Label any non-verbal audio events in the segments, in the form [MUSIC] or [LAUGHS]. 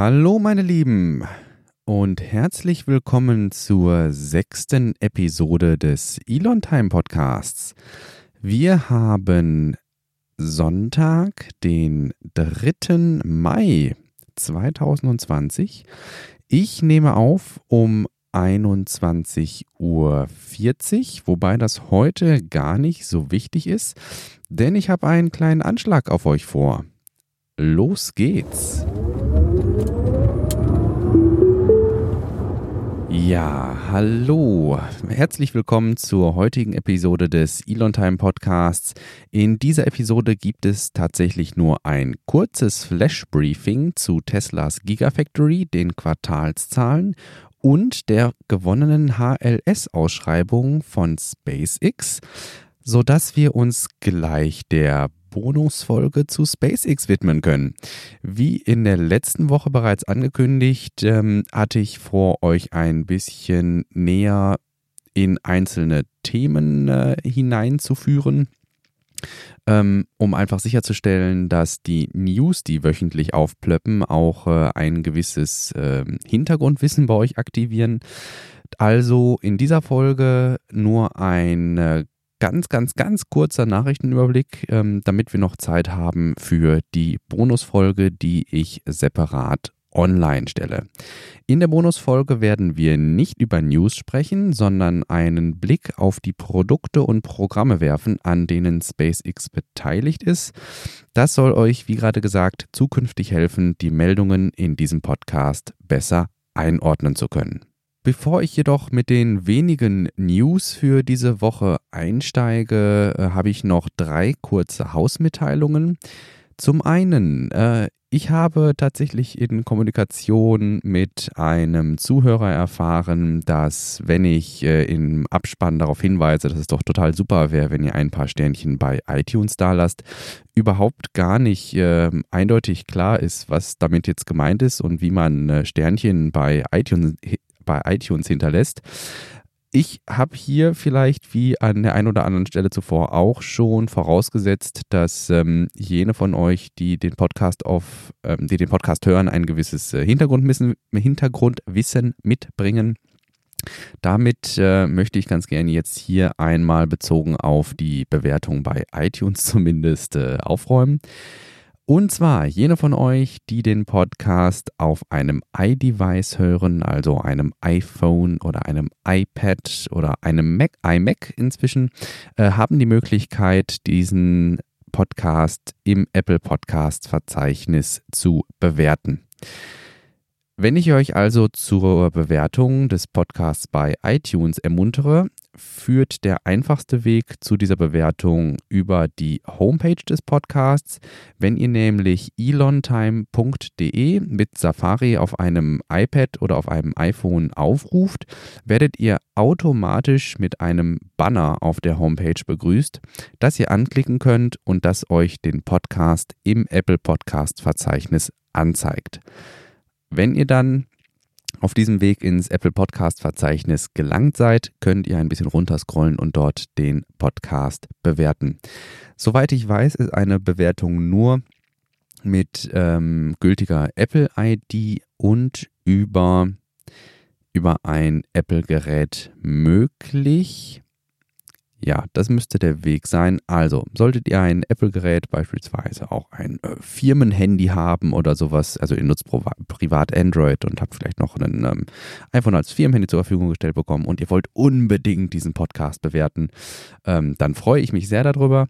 Hallo meine Lieben und herzlich willkommen zur sechsten Episode des Elon Time Podcasts. Wir haben Sonntag, den 3. Mai 2020. Ich nehme auf um 21.40 Uhr, wobei das heute gar nicht so wichtig ist, denn ich habe einen kleinen Anschlag auf euch vor. Los geht's! Ja, hallo. Herzlich willkommen zur heutigen Episode des Elon Time Podcasts. In dieser Episode gibt es tatsächlich nur ein kurzes Flash Briefing zu Teslas Gigafactory, den Quartalszahlen und der gewonnenen HLS-Ausschreibung von SpaceX, sodass wir uns gleich der Bonusfolge zu SpaceX widmen können. Wie in der letzten Woche bereits angekündigt, ähm, hatte ich vor, euch ein bisschen näher in einzelne Themen äh, hineinzuführen. Ähm, um einfach sicherzustellen, dass die News, die wöchentlich aufplöppen, auch äh, ein gewisses äh, Hintergrundwissen bei euch aktivieren. Also in dieser Folge nur ein ganz, ganz, ganz kurzer Nachrichtenüberblick, ähm, damit wir noch Zeit haben für die Bonusfolge, die ich separat online stelle. In der Bonusfolge werden wir nicht über News sprechen, sondern einen Blick auf die Produkte und Programme werfen, an denen SpaceX beteiligt ist. Das soll euch, wie gerade gesagt, zukünftig helfen, die Meldungen in diesem Podcast besser einordnen zu können. Bevor ich jedoch mit den wenigen News für diese Woche einsteige, äh, habe ich noch drei kurze Hausmitteilungen. Zum einen, äh, ich habe tatsächlich in Kommunikation mit einem Zuhörer erfahren, dass wenn ich äh, im Abspann darauf hinweise, dass es doch total super wäre, wenn ihr ein paar Sternchen bei iTunes da lasst, überhaupt gar nicht eindeutig klar ist, was damit jetzt gemeint ist und wie man Sternchen bei iTunes bei iTunes hinterlässt. Ich habe hier vielleicht wie an der einen oder anderen Stelle zuvor auch schon vorausgesetzt, dass ähm, jene von euch, die den Podcast auf, ähm, die den Podcast hören, ein gewisses äh, Hintergrundwissen, Hintergrundwissen mitbringen. Damit äh, möchte ich ganz gerne jetzt hier einmal bezogen auf die Bewertung bei iTunes [LAUGHS] zumindest äh, aufräumen. Und zwar jene von euch, die den Podcast auf einem iDevice hören, also einem iPhone oder einem iPad oder einem Mac, iMac inzwischen, äh, haben die Möglichkeit, diesen Podcast im Apple Podcast Verzeichnis zu bewerten. Wenn ich euch also zur Bewertung des Podcasts bei iTunes ermuntere, führt der einfachste Weg zu dieser Bewertung über die Homepage des Podcasts. Wenn ihr nämlich elontime.de mit Safari auf einem iPad oder auf einem iPhone aufruft, werdet ihr automatisch mit einem Banner auf der Homepage begrüßt, das ihr anklicken könnt und das euch den Podcast im Apple Podcast Verzeichnis anzeigt. Wenn ihr dann auf diesem Weg ins Apple Podcast Verzeichnis gelangt seid, könnt ihr ein bisschen runterscrollen und dort den Podcast bewerten. Soweit ich weiß, ist eine Bewertung nur mit ähm, gültiger Apple ID und über, über ein Apple-Gerät möglich. Ja, das müsste der Weg sein. Also, solltet ihr ein Apple-Gerät, beispielsweise auch ein äh, Firmenhandy haben oder sowas, also ihr nutzt privat Android und habt vielleicht noch ein ähm, iPhone als Firmenhandy zur Verfügung gestellt bekommen und ihr wollt unbedingt diesen Podcast bewerten, ähm, dann freue ich mich sehr darüber.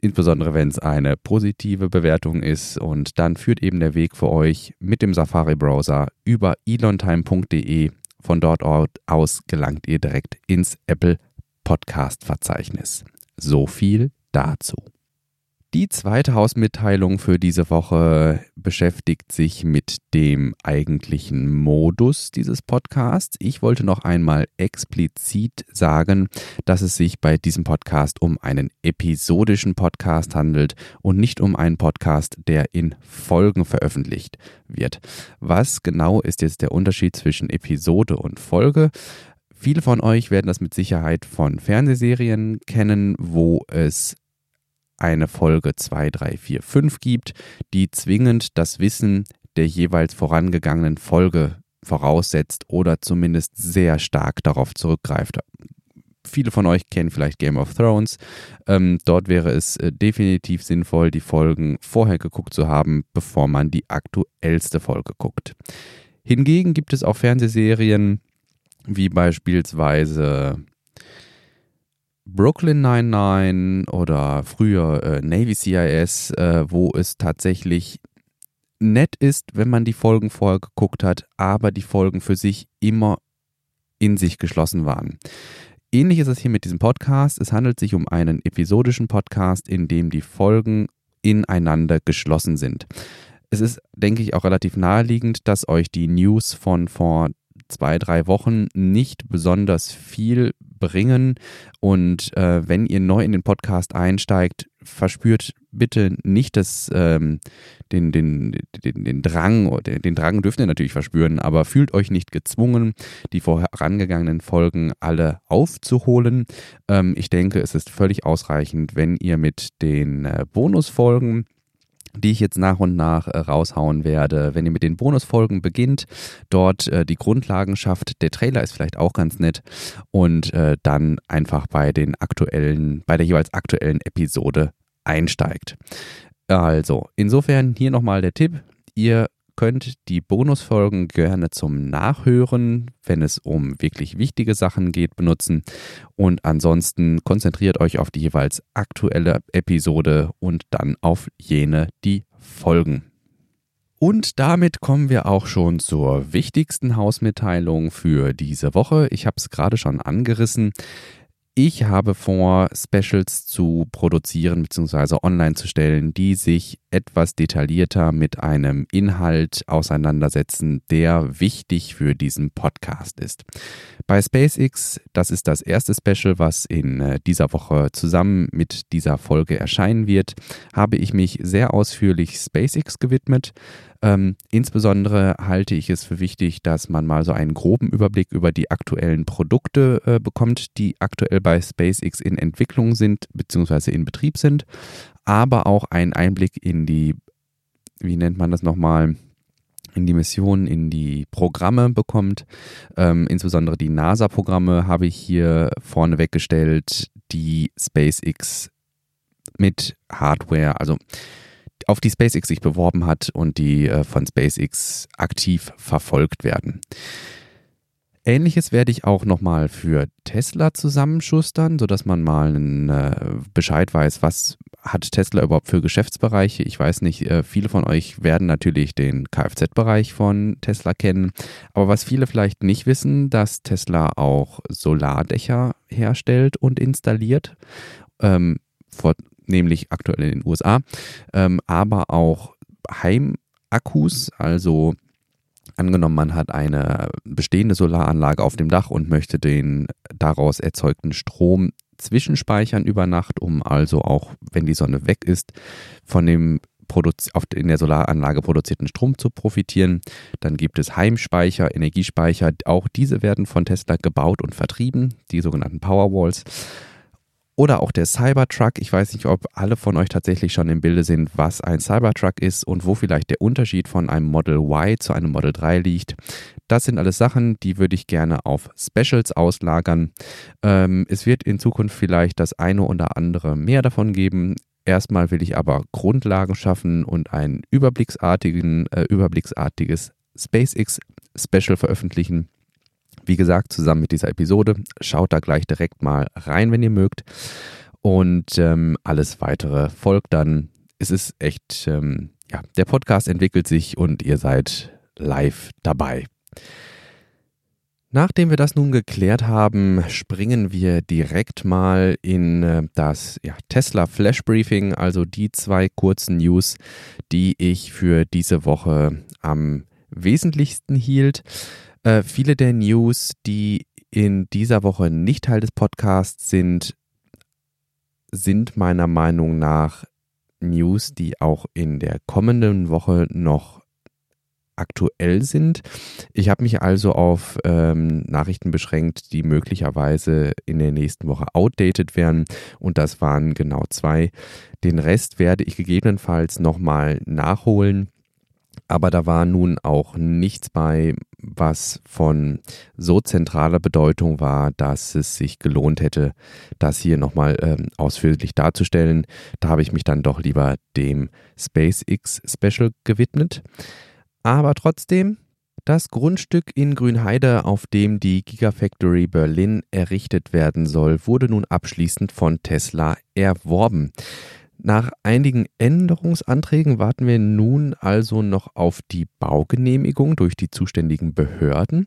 Insbesondere, wenn es eine positive Bewertung ist und dann führt eben der Weg für euch mit dem Safari-Browser über elontime.de. Von dort aus gelangt ihr direkt ins Apple Podcast-Verzeichnis. So viel dazu. Die zweite Hausmitteilung für diese Woche beschäftigt sich mit dem eigentlichen Modus dieses Podcasts. Ich wollte noch einmal explizit sagen, dass es sich bei diesem Podcast um einen episodischen Podcast handelt und nicht um einen Podcast, der in Folgen veröffentlicht wird. Was genau ist jetzt der Unterschied zwischen Episode und Folge? Viele von euch werden das mit Sicherheit von Fernsehserien kennen, wo es eine Folge 2, 3, 4, 5 gibt, die zwingend das Wissen der jeweils vorangegangenen Folge voraussetzt oder zumindest sehr stark darauf zurückgreift. Viele von euch kennen vielleicht Game of Thrones. Ähm, dort wäre es äh, definitiv sinnvoll, die Folgen vorher geguckt zu haben, bevor man die aktuellste Folge guckt. Hingegen gibt es auch Fernsehserien wie beispielsweise Brooklyn 99 oder früher äh, Navy CIS, äh, wo es tatsächlich nett ist, wenn man die Folgen vorher geguckt hat, aber die Folgen für sich immer in sich geschlossen waren. Ähnlich ist es hier mit diesem Podcast. Es handelt sich um einen episodischen Podcast, in dem die Folgen ineinander geschlossen sind. Es ist, denke ich, auch relativ naheliegend, dass euch die News von vor zwei, drei Wochen nicht besonders viel bringen. Und äh, wenn ihr neu in den Podcast einsteigt, verspürt bitte nicht das, ähm, den, den, den, den Drang, den Drang dürft ihr natürlich verspüren, aber fühlt euch nicht gezwungen, die vorangegangenen Folgen alle aufzuholen. Ähm, ich denke, es ist völlig ausreichend, wenn ihr mit den äh, Bonusfolgen die ich jetzt nach und nach äh, raushauen werde. Wenn ihr mit den Bonusfolgen beginnt, dort äh, die Grundlagen schafft, der Trailer ist vielleicht auch ganz nett und äh, dann einfach bei den aktuellen, bei der jeweils aktuellen Episode einsteigt. Also, insofern hier nochmal der Tipp. Ihr könnt die Bonusfolgen gerne zum Nachhören, wenn es um wirklich wichtige Sachen geht, benutzen. Und ansonsten konzentriert euch auf die jeweils aktuelle Episode und dann auf jene, die folgen. Und damit kommen wir auch schon zur wichtigsten Hausmitteilung für diese Woche. Ich habe es gerade schon angerissen. Ich habe vor, Specials zu produzieren bzw. online zu stellen, die sich etwas detaillierter mit einem Inhalt auseinandersetzen, der wichtig für diesen Podcast ist. Bei SpaceX, das ist das erste Special, was in äh, dieser Woche zusammen mit dieser Folge erscheinen wird, habe ich mich sehr ausführlich SpaceX gewidmet. Ähm, insbesondere halte ich es für wichtig, dass man mal so einen groben Überblick über die aktuellen Produkte äh, bekommt, die aktuell bei SpaceX in Entwicklung sind bzw. in Betrieb sind, aber auch einen Einblick in die, wie nennt man das nochmal, in die Mission, in die Programme bekommt. Ähm, insbesondere die NASA-Programme habe ich hier vorne weggestellt, die SpaceX mit Hardware, also auf die SpaceX sich beworben hat und die äh, von SpaceX aktiv verfolgt werden. Ähnliches werde ich auch nochmal für Tesla zusammenschustern, sodass man mal einen äh, Bescheid weiß, was hat Tesla überhaupt für Geschäftsbereiche. Ich weiß nicht, äh, viele von euch werden natürlich den Kfz-Bereich von Tesla kennen, aber was viele vielleicht nicht wissen, dass Tesla auch Solardächer herstellt und installiert. Ähm, vor nämlich aktuell in den USA, ähm, aber auch Heimakkus, also angenommen, man hat eine bestehende Solaranlage auf dem Dach und möchte den daraus erzeugten Strom zwischenspeichern über Nacht, um also auch, wenn die Sonne weg ist, von dem in der Solaranlage produzierten Strom zu profitieren. Dann gibt es Heimspeicher, Energiespeicher. Auch diese werden von Tesla gebaut und vertrieben, die sogenannten Powerwalls. Oder auch der Cybertruck. Ich weiß nicht, ob alle von euch tatsächlich schon im Bilde sind, was ein Cybertruck ist und wo vielleicht der Unterschied von einem Model Y zu einem Model 3 liegt. Das sind alles Sachen, die würde ich gerne auf Specials auslagern. Ähm, es wird in Zukunft vielleicht das eine oder andere mehr davon geben. Erstmal will ich aber Grundlagen schaffen und ein überblicksartigen, äh, überblicksartiges SpaceX Special veröffentlichen wie gesagt, zusammen mit dieser Episode. Schaut da gleich direkt mal rein, wenn ihr mögt. Und ähm, alles weitere folgt dann. Es ist echt, ähm, ja, der Podcast entwickelt sich und ihr seid live dabei. Nachdem wir das nun geklärt haben, springen wir direkt mal in äh, das ja, Tesla Flash Briefing, also die zwei kurzen News, die ich für diese Woche am wesentlichsten hielt. Äh, viele der News, die in dieser Woche nicht Teil des Podcasts sind, sind meiner Meinung nach News, die auch in der kommenden Woche noch aktuell sind. Ich habe mich also auf ähm, Nachrichten beschränkt, die möglicherweise in der nächsten Woche outdated werden. Und das waren genau zwei. Den Rest werde ich gegebenenfalls nochmal nachholen Aber da war nun auch nichts bei, was von so zentraler Bedeutung war, dass es sich gelohnt hätte, das hier nochmal ähm, ausführlich darzustellen. Da habe ich mich dann doch lieber dem SpaceX Special gewidmet. Aber trotzdem, das Grundstück in Grünheide, auf dem die Gigafactory Berlin errichtet werden soll, wurde nun abschließend von Tesla erworben. Nach einigen Änderungsanträgen warten wir nun also noch auf die Baugenehmigung durch die zuständigen Behörden.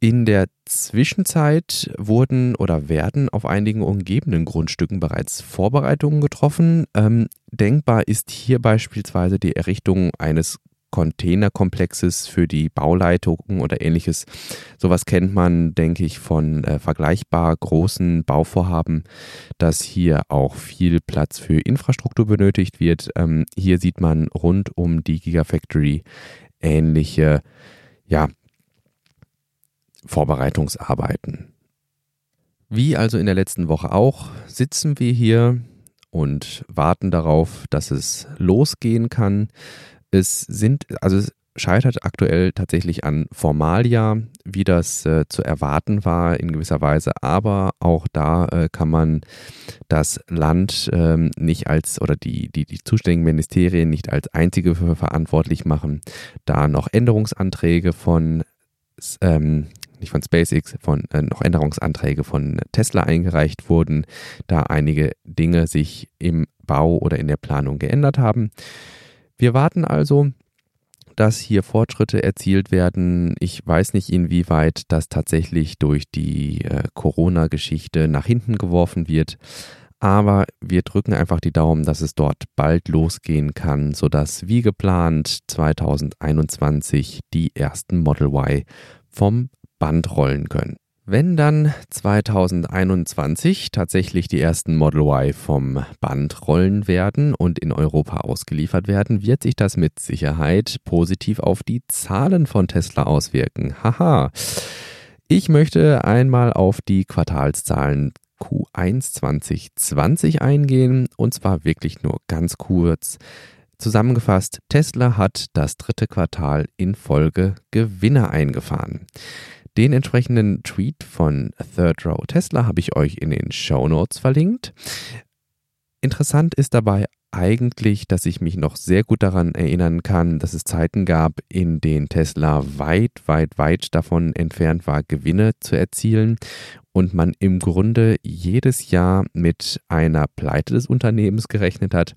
In der Zwischenzeit wurden oder werden auf einigen umgebenden Grundstücken bereits Vorbereitungen getroffen. Ähm, denkbar ist hier beispielsweise die Errichtung eines Containerkomplexes für die Bauleitungen oder ähnliches. Sowas kennt man, denke ich, von äh, vergleichbar großen Bauvorhaben, dass hier auch viel Platz für Infrastruktur benötigt wird. Ähm, hier sieht man rund um die Gigafactory ähnliche ja, Vorbereitungsarbeiten. Wie also in der letzten Woche auch, sitzen wir hier und warten darauf, dass es losgehen kann. Es sind, also es scheitert aktuell tatsächlich an Formalia, wie das äh, zu erwarten war in gewisser Weise, aber auch da äh, kann man das Land ähm, nicht als oder die, die, die zuständigen Ministerien nicht als einzige für verantwortlich machen, da noch Änderungsanträge von ähm, nicht von SpaceX, von äh, noch Änderungsanträge von Tesla eingereicht wurden, da einige Dinge sich im Bau oder in der Planung geändert haben. Wir warten also, dass hier Fortschritte erzielt werden. Ich weiß nicht, inwieweit das tatsächlich durch die äh, Corona-Geschichte nach hinten geworfen wird. Aber wir drücken einfach die Daumen, dass es dort bald losgehen kann, sodass wie geplant 2021 die ersten Model Y vom Band rollen können. Wenn dann 2021 tatsächlich die ersten Model Y vom Band rollen werden und in Europa ausgeliefert werden, wird sich das mit Sicherheit positiv auf die Zahlen von Tesla auswirken. Haha. Ich möchte einmal auf die Quartalszahlen Q1 2020 eingehen und zwar wirklich nur ganz kurz. Zusammengefasst, Tesla hat das dritte Quartal in Folge Gewinne eingefahren. Den entsprechenden Tweet von Third Row Tesla habe ich euch in den Show Notes verlinkt. Interessant ist dabei eigentlich, dass ich mich noch sehr gut daran erinnern kann, dass es Zeiten gab, in denen Tesla weit, weit, weit davon entfernt war, Gewinne zu erzielen und man im Grunde jedes Jahr mit einer Pleite des Unternehmens gerechnet hat.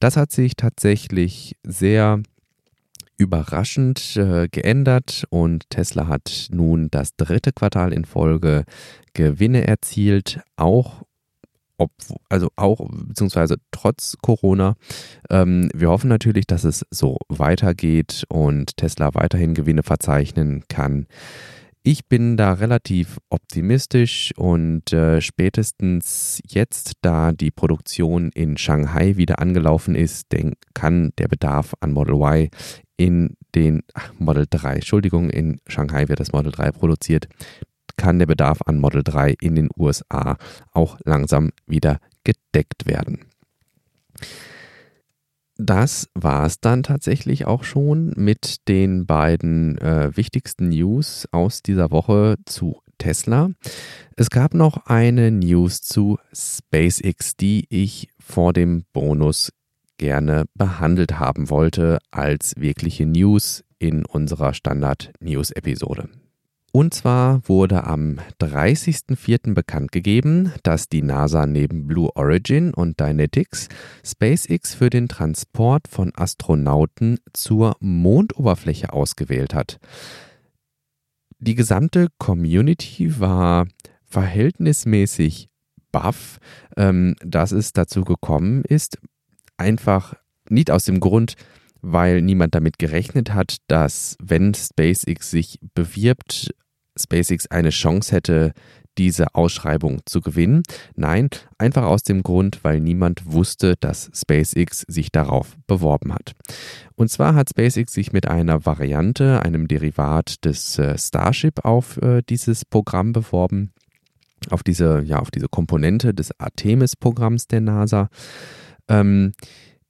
Das hat sich tatsächlich sehr überraschend äh, geändert und Tesla hat nun das dritte Quartal in Folge Gewinne erzielt, auch ob, also auch beziehungsweise trotz Corona. Ähm, wir hoffen natürlich, dass es so weitergeht und Tesla weiterhin Gewinne verzeichnen kann. Ich bin da relativ optimistisch und äh, spätestens jetzt, da die Produktion in Shanghai wieder angelaufen ist, denk, kann der Bedarf an Model Y in den Model 3, Entschuldigung, in Shanghai wird das Model 3 produziert, kann der Bedarf an Model 3 in den USA auch langsam wieder gedeckt werden. Das war es dann tatsächlich auch schon mit den beiden äh, wichtigsten News aus dieser Woche zu Tesla. Es gab noch eine News zu SpaceX, die ich vor dem Bonus gerne behandelt haben wollte als wirkliche News in unserer Standard-News-Episode. Und zwar wurde am 30.04. bekannt gegeben, dass die NASA neben Blue Origin und Dynetics SpaceX für den Transport von Astronauten zur Mondoberfläche ausgewählt hat. Die gesamte Community war verhältnismäßig baff, ähm, dass es dazu gekommen ist, einfach nicht aus dem Grund, weil niemand damit gerechnet hat, dass wenn SpaceX sich bewirbt, SpaceX eine Chance hätte, diese Ausschreibung zu gewinnen. Nein, einfach aus dem Grund, weil niemand wusste, dass SpaceX sich darauf beworben hat. Und zwar hat SpaceX sich mit einer Variante, einem Derivat des äh, Starship auf äh, dieses Programm beworben, auf diese, ja, auf diese Komponente des Artemis-Programms der NASA. Ähm,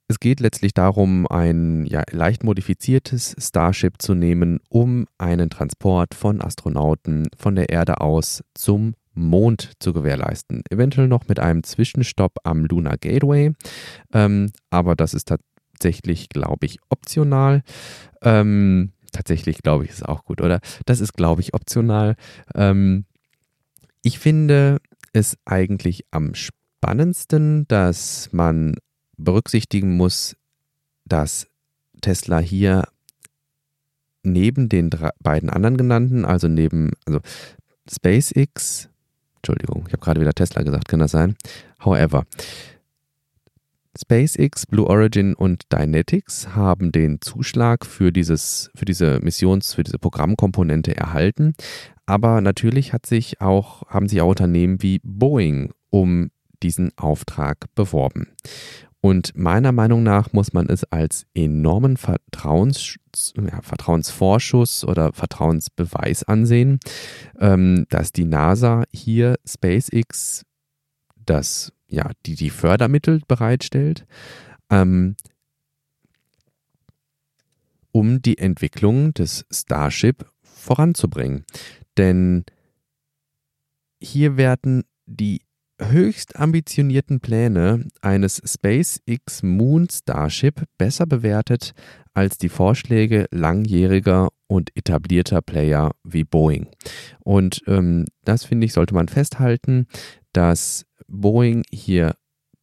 Es geht letztlich darum, ein ja, leicht modifiziertes Starship zu nehmen, um einen Transport von Astronauten von der Erde aus zum Mond zu gewährleisten. Eventuell noch mit einem Zwischenstopp am Lunar Gateway, ähm, aber das ist tatsächlich, glaube ich, optional. Ähm, tatsächlich, glaube ich, ist auch gut, oder? Das ist, glaube ich, optional. Ähm, ich finde es eigentlich am spannendsten, dass man berücksichtigen muss, dass Tesla hier neben den drei, beiden anderen genannten, also neben also SpaceX, Entschuldigung, ich habe gerade wieder Tesla gesagt, kann das sein? However, SpaceX, Blue Origin und Dynetics haben den Zuschlag für, dieses, für diese Missions, für diese Programmkomponente erhalten. Aber natürlich hat sich auch, haben sich auch Unternehmen wie Boeing um diesen Auftrag beworben. Und meiner Meinung nach muss man es als enormen Vertrauens, ja, Vertrauensvorschuss oder Vertrauensbeweis ansehen, ähm, dass die NASA hier SpaceX das, ja, die, die Fördermittel bereitstellt, ähm, um die Entwicklung des Starship voranzubringen. Denn hier werden die höchst ambitionierten Pläne eines SpaceX Moon Starship besser bewertet als die Vorschläge langjähriger und etablierter Player wie Boeing. Und ähm, das finde ich, sollte man festhalten, dass Boeing hier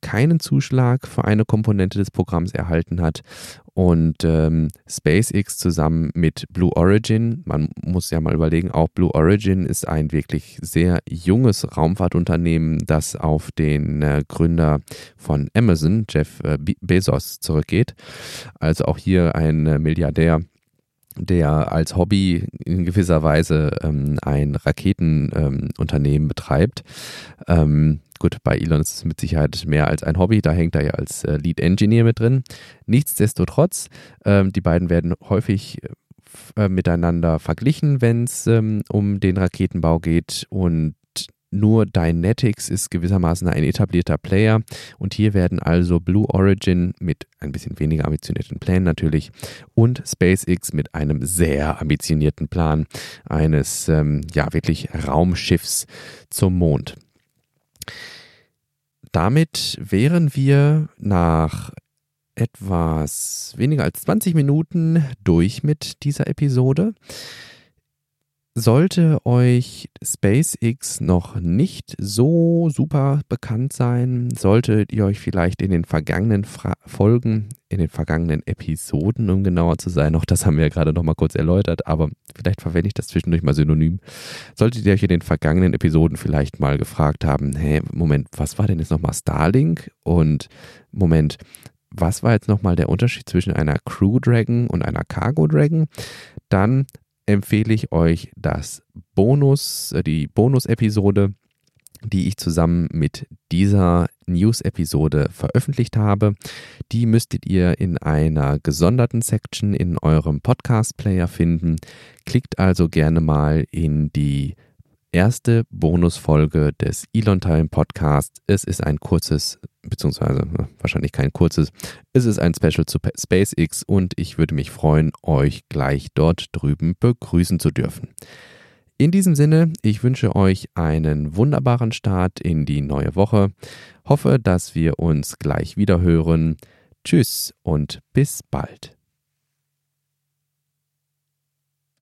keinen Zuschlag für eine Komponente des Programms erhalten hat und ähm, SpaceX zusammen mit Blue Origin, man muss ja mal überlegen, auch Blue Origin ist ein wirklich sehr junges Raumfahrtunternehmen, das auf den äh, Gründer von Amazon, Jeff äh, Bezos, zurückgeht. Also auch hier ein äh, Milliardär der als Hobby in gewisser Weise ähm, ein Raketenunternehmen ähm, betreibt. Ähm, gut, bei Elon ist es mit Sicherheit mehr als ein Hobby, da hängt er ja als äh, Lead Engineer mit drin. Nichtsdestotrotz, ähm, die beiden werden häufig äh, miteinander verglichen, wenn es ähm, um den Raketenbau geht und nur Dynetics ist gewissermaßen ein etablierter Player und hier werden also Blue Origin mit ein bisschen weniger ambitionierten Plänen natürlich und SpaceX mit einem sehr ambitionierten Plan eines ähm, ja wirklich Raumschiffs zum Mond. Damit wären wir nach etwas weniger als 20 Minuten durch mit dieser Episode. Sollte euch SpaceX noch nicht so super bekannt sein, solltet ihr euch vielleicht in den vergangenen Fra Folgen, in den vergangenen Episoden, um genauer zu sein, auch das haben wir ja gerade noch mal kurz erläutert, aber vielleicht verwende ich das zwischendurch mal synonym, solltet ihr euch in den vergangenen Episoden vielleicht mal gefragt haben, hey, Moment, was war denn jetzt nochmal Starlink? Und Moment, was war jetzt nochmal der Unterschied zwischen einer Crew Dragon und einer Cargo Dragon? Dann empfehle ich euch das Bonus, äh, die Bonus-Episode, die ich zusammen mit dieser News-Episode veröffentlicht habe. Die müsstet ihr in einer gesonderten Section in eurem Podcast-Player finden. Klickt also gerne mal in die erste Bonusfolge des Elon Time Podcast. Es ist ein kurzes, beziehungsweise wahrscheinlich kein kurzes, es ist ein Special zu SpaceX und ich würde mich freuen, euch gleich dort drüben begrüßen zu dürfen. In diesem Sinne, ich wünsche euch einen wunderbaren Start in die neue Woche. Hoffe, dass wir uns gleich wieder hören. Tschüss und bis bald.